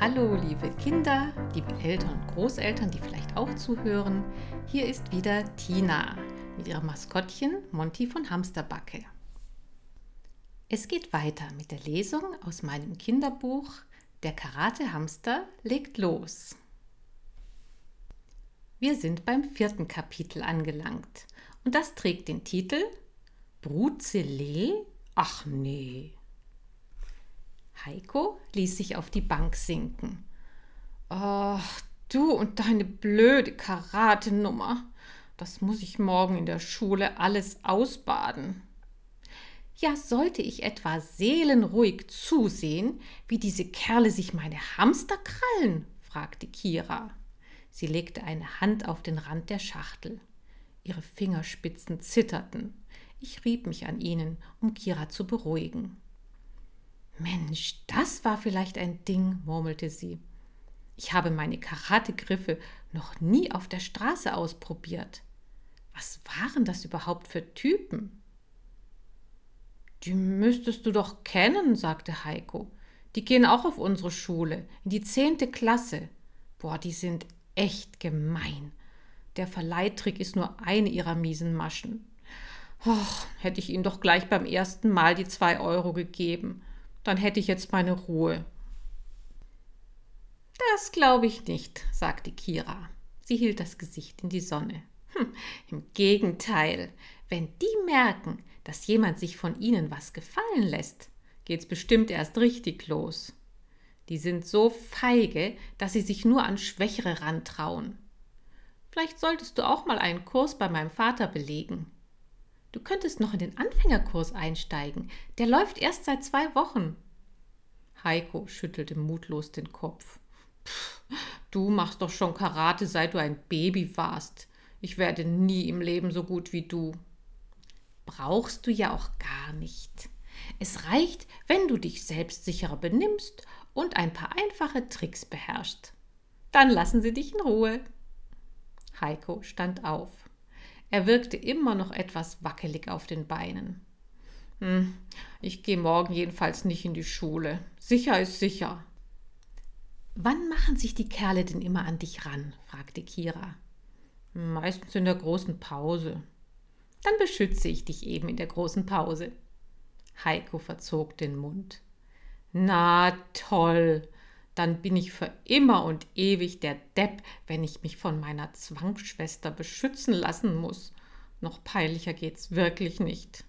Hallo, liebe Kinder, liebe Eltern und Großeltern, die vielleicht auch zuhören. Hier ist wieder Tina mit ihrem Maskottchen Monty von Hamsterbacke. Es geht weiter mit der Lesung aus meinem Kinderbuch Der Karate-Hamster legt los. Wir sind beim vierten Kapitel angelangt und das trägt den Titel Brutzelee? Ach nee. Heiko ließ sich auf die Bank sinken. Ach, du und deine blöde Karatenummer. Das muss ich morgen in der Schule alles ausbaden. Ja, sollte ich etwa seelenruhig zusehen, wie diese Kerle sich meine Hamster krallen? fragte Kira. Sie legte eine Hand auf den Rand der Schachtel. Ihre Fingerspitzen zitterten. Ich rieb mich an ihnen, um Kira zu beruhigen. Mensch, das war vielleicht ein Ding, murmelte sie. Ich habe meine Karategriffe noch nie auf der Straße ausprobiert. Was waren das überhaupt für Typen? Die müsstest du doch kennen, sagte Heiko. Die gehen auch auf unsere Schule, in die zehnte Klasse. Boah, die sind echt gemein. Der Verleihtrick ist nur eine ihrer miesen Maschen. Och, hätte ich ihnen doch gleich beim ersten Mal die zwei Euro gegeben dann hätte ich jetzt meine Ruhe. Das glaube ich nicht, sagte Kira. Sie hielt das Gesicht in die Sonne. Hm, Im Gegenteil, wenn die merken, dass jemand sich von ihnen was gefallen lässt, geht's bestimmt erst richtig los. Die sind so feige, dass sie sich nur an Schwächere rantrauen. Vielleicht solltest du auch mal einen Kurs bei meinem Vater belegen. Du könntest noch in den Anfängerkurs einsteigen. Der läuft erst seit zwei Wochen. Heiko schüttelte mutlos den Kopf. Du machst doch schon Karate, seit du ein Baby warst. Ich werde nie im Leben so gut wie du. Brauchst du ja auch gar nicht. Es reicht, wenn du dich selbstsicherer benimmst und ein paar einfache Tricks beherrschst. Dann lassen sie dich in Ruhe. Heiko stand auf. Er wirkte immer noch etwas wackelig auf den Beinen. Hm, ich gehe morgen jedenfalls nicht in die Schule. Sicher ist sicher. Wann machen sich die Kerle denn immer an dich ran? fragte Kira. Meistens in der großen Pause. Dann beschütze ich dich eben in der großen Pause. Heiko verzog den Mund. Na toll, dann bin ich für immer und ewig der Depp, wenn ich mich von meiner Zwangsschwester beschützen lassen muss. Noch peinlicher geht's wirklich nicht.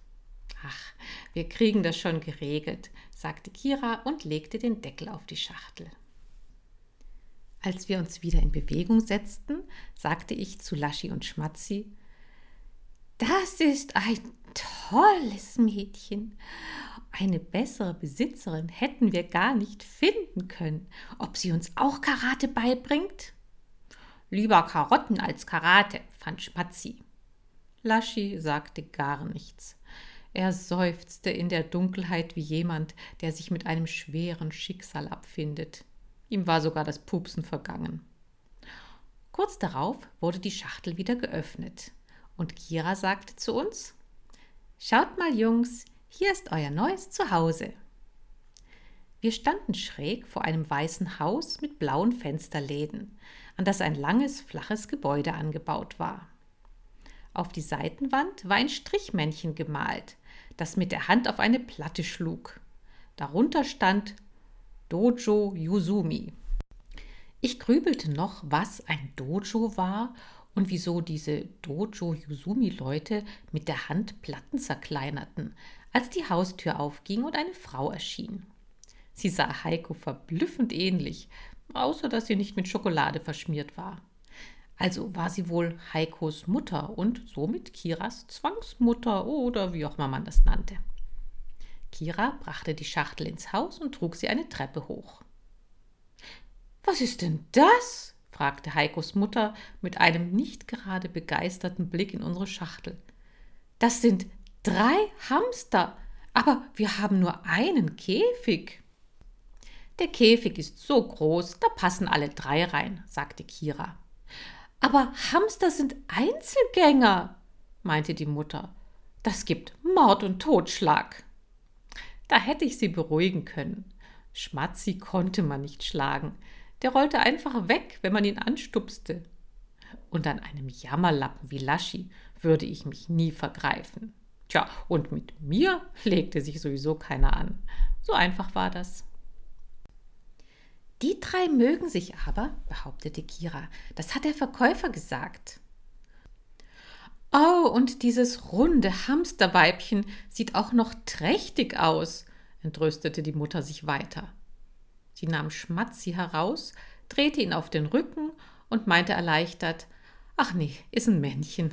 Ach, wir kriegen das schon geregelt, sagte Kira und legte den Deckel auf die Schachtel. Als wir uns wieder in Bewegung setzten, sagte ich zu Laschi und Schmatzi, das ist ein tolles Mädchen. Eine bessere Besitzerin hätten wir gar nicht finden können. Ob sie uns auch Karate beibringt? Lieber Karotten als Karate, fand Spatzi. Laschi sagte gar nichts. Er seufzte in der Dunkelheit wie jemand, der sich mit einem schweren Schicksal abfindet. Ihm war sogar das Pupsen vergangen. Kurz darauf wurde die Schachtel wieder geöffnet und Kira sagte zu uns: Schaut mal, Jungs, hier ist euer neues Zuhause. Wir standen schräg vor einem weißen Haus mit blauen Fensterläden, an das ein langes, flaches Gebäude angebaut war. Auf die Seitenwand war ein Strichmännchen gemalt, das mit der Hand auf eine Platte schlug. Darunter stand Dojo Yuzumi. Ich grübelte noch, was ein Dojo war und wieso diese Dojo Yuzumi Leute mit der Hand Platten zerkleinerten, als die Haustür aufging und eine Frau erschien. Sie sah Heiko verblüffend ähnlich, außer dass sie nicht mit Schokolade verschmiert war. Also war sie wohl Heikos Mutter und somit Kiras Zwangsmutter oder wie auch immer man das nannte. Kira brachte die Schachtel ins Haus und trug sie eine Treppe hoch. Was ist denn das? fragte Heikos Mutter mit einem nicht gerade begeisterten Blick in unsere Schachtel. Das sind drei Hamster, aber wir haben nur einen Käfig. Der Käfig ist so groß, da passen alle drei rein, sagte Kira. Aber Hamster sind Einzelgänger, meinte die Mutter. Das gibt Mord und Totschlag. Da hätte ich sie beruhigen können. Schmatzi konnte man nicht schlagen. Der rollte einfach weg, wenn man ihn anstupste. Und an einem Jammerlappen wie Laschi würde ich mich nie vergreifen. Tja, und mit mir legte sich sowieso keiner an. So einfach war das. Die drei mögen sich aber, behauptete Kira. Das hat der Verkäufer gesagt. Oh, und dieses runde Hamsterweibchen sieht auch noch trächtig aus, entrüstete die Mutter sich weiter. Sie nahm Schmatzi heraus, drehte ihn auf den Rücken und meinte erleichtert: Ach nee, ist ein Männchen.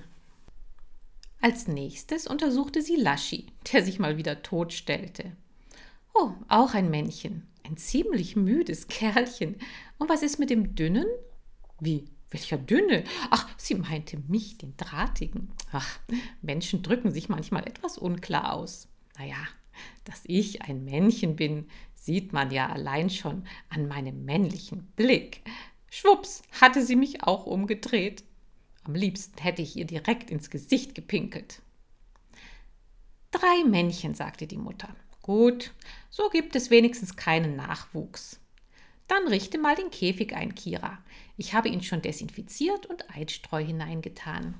Als nächstes untersuchte sie Laschi, der sich mal wieder totstellte. Oh, auch ein Männchen. Ein ziemlich müdes Kerlchen. Und was ist mit dem Dünnen? Wie? Welcher Dünne? Ach, sie meinte mich, den Drahtigen. Ach, Menschen drücken sich manchmal etwas unklar aus. Naja, dass ich ein Männchen bin, sieht man ja allein schon an meinem männlichen Blick. Schwupps, hatte sie mich auch umgedreht. Am liebsten hätte ich ihr direkt ins Gesicht gepinkelt. Drei Männchen, sagte die Mutter. Gut, so gibt es wenigstens keinen Nachwuchs. Dann richte mal den Käfig ein, Kira. Ich habe ihn schon desinfiziert und Eidstreu hineingetan.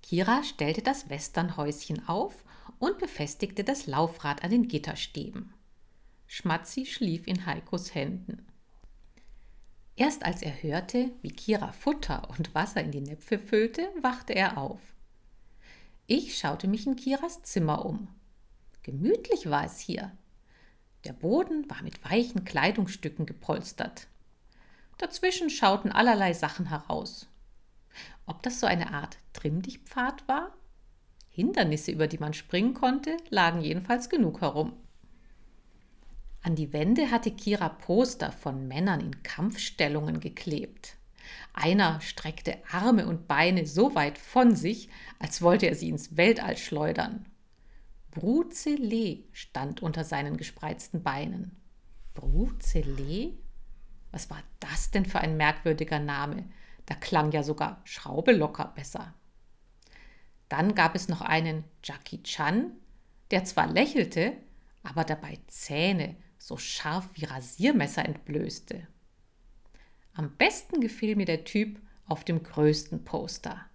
Kira stellte das Westernhäuschen auf und befestigte das Laufrad an den Gitterstäben. Schmatzi schlief in Heikos Händen. Erst als er hörte, wie Kira Futter und Wasser in die Näpfe füllte, wachte er auf. Ich schaute mich in Kiras Zimmer um. Gemütlich war es hier. Der Boden war mit weichen Kleidungsstücken gepolstert. Dazwischen schauten allerlei Sachen heraus. Ob das so eine Art Trimmdichtpfad war? Hindernisse, über die man springen konnte, lagen jedenfalls genug herum. An die Wände hatte Kira Poster von Männern in Kampfstellungen geklebt. Einer streckte Arme und Beine so weit von sich, als wollte er sie ins Weltall schleudern. Brucele stand unter seinen gespreizten Beinen. Brucele? Was war das denn für ein merkwürdiger Name? Da klang ja sogar Schraube locker besser. Dann gab es noch einen Jackie Chan, der zwar lächelte, aber dabei Zähne so scharf wie Rasiermesser entblößte. Am besten gefiel mir der Typ auf dem größten Poster.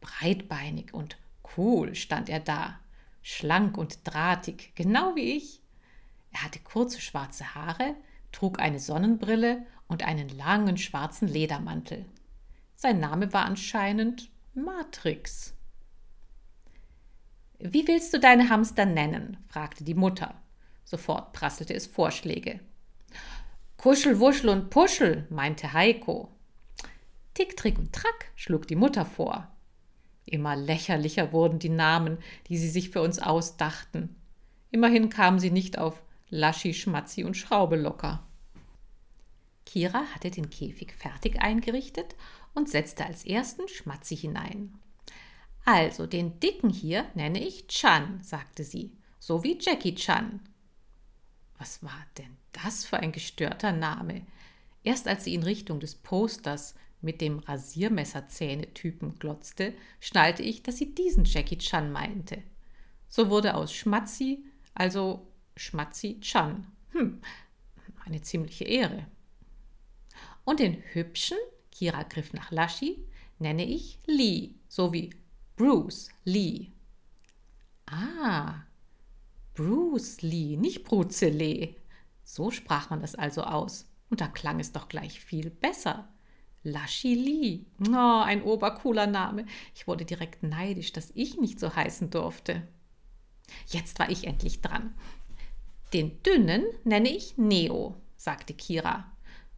Breitbeinig und cool stand er da schlank und drahtig, genau wie ich. Er hatte kurze schwarze Haare, trug eine Sonnenbrille und einen langen schwarzen Ledermantel. Sein Name war anscheinend Matrix. Wie willst du deine Hamster nennen? fragte die Mutter. Sofort prasselte es Vorschläge. Kuschel, Wuschel und Puschel, meinte Heiko. Tick, Trick und Track, schlug die Mutter vor. Immer lächerlicher wurden die Namen, die sie sich für uns ausdachten. Immerhin kamen sie nicht auf Laschi, Schmatzi und Schraube locker. Kira hatte den Käfig fertig eingerichtet und setzte als ersten Schmatzi hinein. Also, den Dicken hier nenne ich Chan, sagte sie, so wie Jackie Chan. Was war denn das für ein gestörter Name? Erst als sie in Richtung des Posters mit dem Rasiermesserzähne-Typen glotzte, schnallte ich, dass sie diesen Jackie Chan meinte. So wurde aus Schmatzi also Schmatzi Chan. Hm, eine ziemliche Ehre. Und den hübschen, Kira griff nach Laschi, nenne ich Lee, so wie Bruce Lee. Ah, Bruce Lee, nicht Bruce Lee. So sprach man das also aus. Und da klang es doch gleich viel besser. Lachili. Oh, ein obercooler Name. Ich wurde direkt neidisch, dass ich nicht so heißen durfte. Jetzt war ich endlich dran. Den dünnen nenne ich Neo, sagte Kira.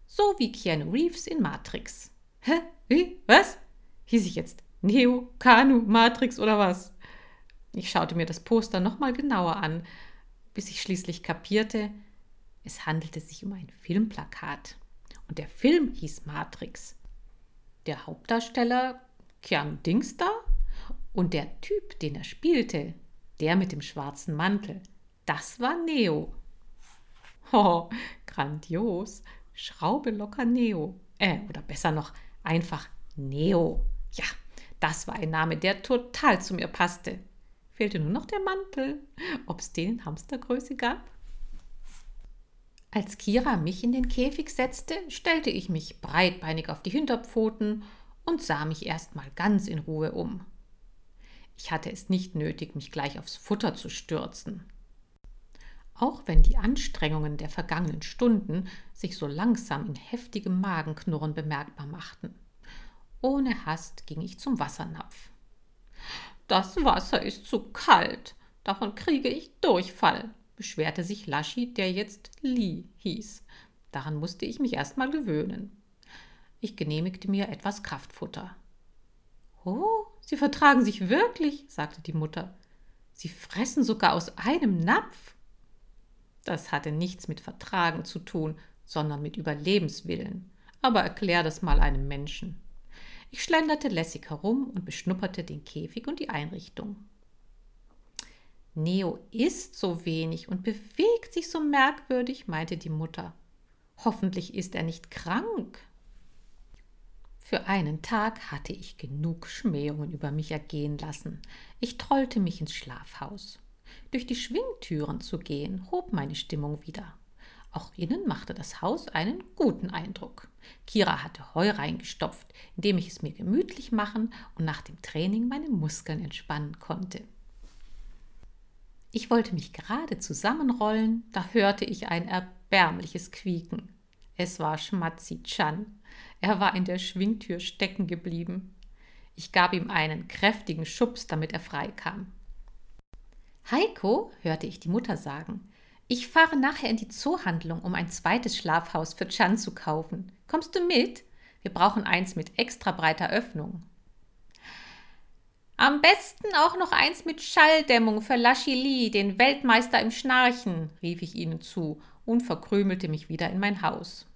So wie Keanu Reeves in Matrix. Hä? Wie? Was? Hieß ich jetzt Neo, Kanu, Matrix oder was? Ich schaute mir das Poster nochmal genauer an, bis ich schließlich kapierte, es handelte sich um ein Filmplakat. Und der Film hieß Matrix der Hauptdarsteller Keanu Dings da und der Typ, den er spielte, der mit dem schwarzen Mantel, das war Neo. Oh, grandios. Schraube locker Neo. Äh, oder besser noch, einfach Neo. Ja, das war ein Name, der total zu mir passte. Fehlte nur noch der Mantel. Ob es den in Hamstergröße gab? Als Kira mich in den Käfig setzte, stellte ich mich breitbeinig auf die Hinterpfoten und sah mich erstmal ganz in Ruhe um. Ich hatte es nicht nötig, mich gleich aufs Futter zu stürzen. Auch wenn die Anstrengungen der vergangenen Stunden sich so langsam in heftigem Magenknurren bemerkbar machten. Ohne Hast ging ich zum Wassernapf. Das Wasser ist zu kalt, davon kriege ich Durchfall, beschwerte sich Laschi, der jetzt Li hieß. Daran musste ich mich erst mal gewöhnen. Ich genehmigte mir etwas Kraftfutter. Oh, Sie vertragen sich wirklich, sagte die Mutter. Sie fressen sogar aus einem Napf. Das hatte nichts mit Vertragen zu tun, sondern mit Überlebenswillen. Aber erklär das mal einem Menschen. Ich schlenderte lässig herum und beschnupperte den Käfig und die Einrichtung. Neo isst so wenig und bewegt sich so merkwürdig, meinte die Mutter. Hoffentlich ist er nicht krank. Für einen Tag hatte ich genug Schmähungen über mich ergehen lassen. Ich trollte mich ins Schlafhaus. Durch die Schwingtüren zu gehen, hob meine Stimmung wieder. Auch innen machte das Haus einen guten Eindruck. Kira hatte Heu reingestopft, indem ich es mir gemütlich machen und nach dem Training meine Muskeln entspannen konnte. Ich wollte mich gerade zusammenrollen, da hörte ich ein erbärmliches Quieken. Es war Schmatzi Chan. Er war in der Schwingtür stecken geblieben. Ich gab ihm einen kräftigen Schubs, damit er frei kam. Heiko, hörte ich die Mutter sagen, ich fahre nachher in die Zoohandlung, um ein zweites Schlafhaus für Chan zu kaufen. Kommst du mit? Wir brauchen eins mit extra breiter Öffnung. Am besten auch noch eins mit Schalldämmung für Lachili, den Weltmeister im Schnarchen, rief ich ihnen zu und verkrümelte mich wieder in mein Haus.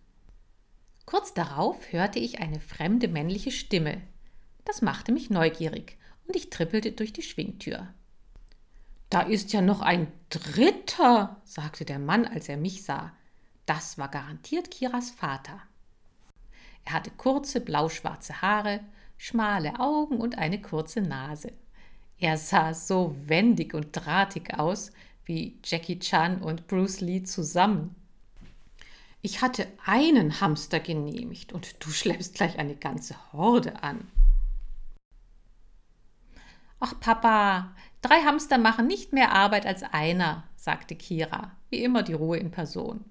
Kurz darauf hörte ich eine fremde männliche Stimme. Das machte mich neugierig und ich trippelte durch die Schwingtür. Da ist ja noch ein Dritter, sagte der Mann, als er mich sah. Das war garantiert Kiras Vater. Er hatte kurze blauschwarze Haare, schmale Augen und eine kurze Nase. Er sah so wendig und drahtig aus wie Jackie Chan und Bruce Lee zusammen. Ich hatte einen Hamster genehmigt und du schleppst gleich eine ganze Horde an. Ach Papa, Drei Hamster machen nicht mehr Arbeit als einer, sagte Kira, wie immer die Ruhe in Person.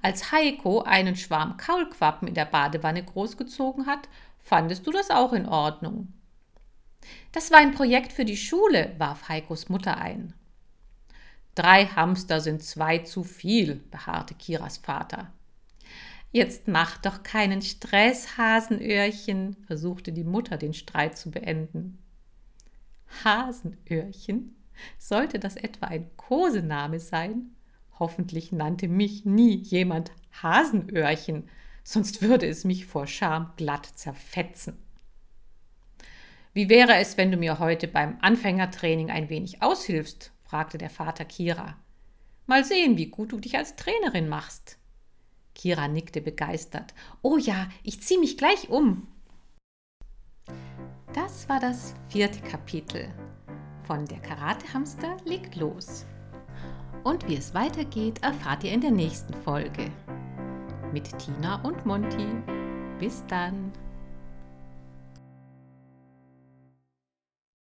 Als Heiko einen Schwarm Kaulquappen in der Badewanne großgezogen hat, fandest du das auch in Ordnung. Das war ein Projekt für die Schule, warf Heikos Mutter ein. Drei Hamster sind zwei zu viel, beharrte Kiras Vater. Jetzt mach doch keinen Stress, Hasenöhrchen, versuchte die Mutter den Streit zu beenden. Hasenöhrchen? Sollte das etwa ein Kosename sein? Hoffentlich nannte mich nie jemand Hasenöhrchen, sonst würde es mich vor Scham glatt zerfetzen. Wie wäre es, wenn du mir heute beim Anfängertraining ein wenig aushilfst? fragte der Vater Kira. Mal sehen, wie gut du dich als Trainerin machst. Kira nickte begeistert. Oh ja, ich zieh mich gleich um. Das war das vierte Kapitel von Der Karatehamster legt los. Und wie es weitergeht, erfahrt ihr in der nächsten Folge. Mit Tina und Monty. Bis dann.